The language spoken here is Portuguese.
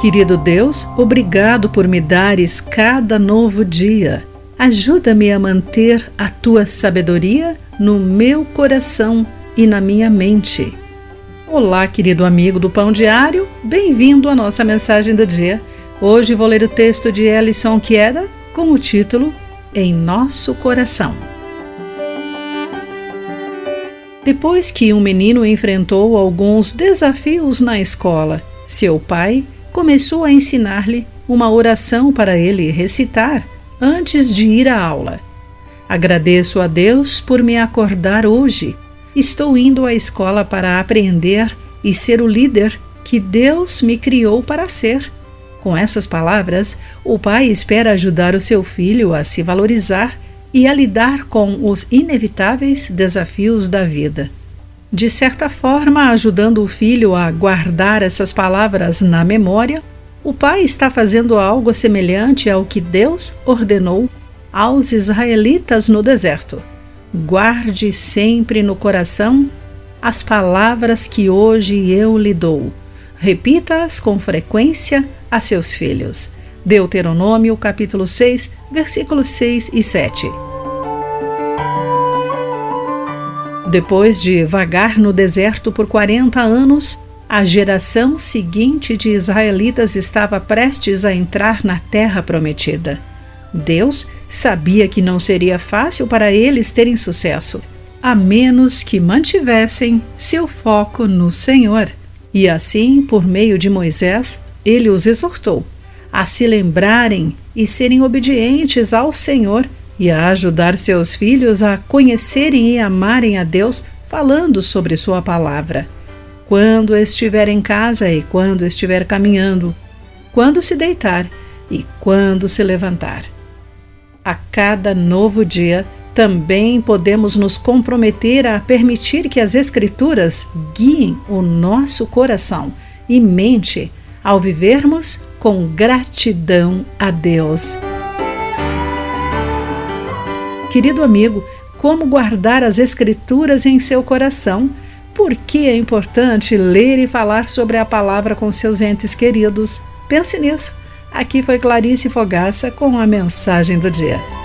Querido Deus, obrigado por me dares cada novo dia. Ajuda-me a manter a tua sabedoria no meu coração e na minha mente. Olá, querido amigo do Pão Diário, bem-vindo à nossa mensagem do dia. Hoje vou ler o texto de Ellison Queda com o título Em Nosso Coração. Depois que um menino enfrentou alguns desafios na escola, seu pai começou a ensinar-lhe uma oração para ele recitar antes de ir à aula. Agradeço a Deus por me acordar hoje. Estou indo à escola para aprender e ser o líder que Deus me criou para ser. Com essas palavras, o pai espera ajudar o seu filho a se valorizar e a lidar com os inevitáveis desafios da vida de certa forma ajudando o filho a guardar essas palavras na memória, o pai está fazendo algo semelhante ao que Deus ordenou aos israelitas no deserto. Guarde sempre no coração as palavras que hoje eu lhe dou. Repita-as com frequência a seus filhos. Deuteronômio capítulo 6, versículos 6 e 7. Depois de vagar no deserto por 40 anos, a geração seguinte de israelitas estava prestes a entrar na terra prometida. Deus sabia que não seria fácil para eles terem sucesso, a menos que mantivessem seu foco no Senhor. E assim, por meio de Moisés, ele os exortou a se lembrarem e serem obedientes ao Senhor e a ajudar seus filhos a conhecerem e amarem a Deus falando sobre Sua palavra. Quando estiver em casa e quando estiver caminhando, quando se deitar e quando se levantar. A cada novo dia, também podemos nos comprometer a permitir que as Escrituras guiem o nosso coração e mente ao vivermos com gratidão a Deus. Querido amigo, como guardar as Escrituras em seu coração? Por que é importante ler e falar sobre a palavra com seus entes queridos? Pense nisso. Aqui foi Clarice Fogaça com a mensagem do dia.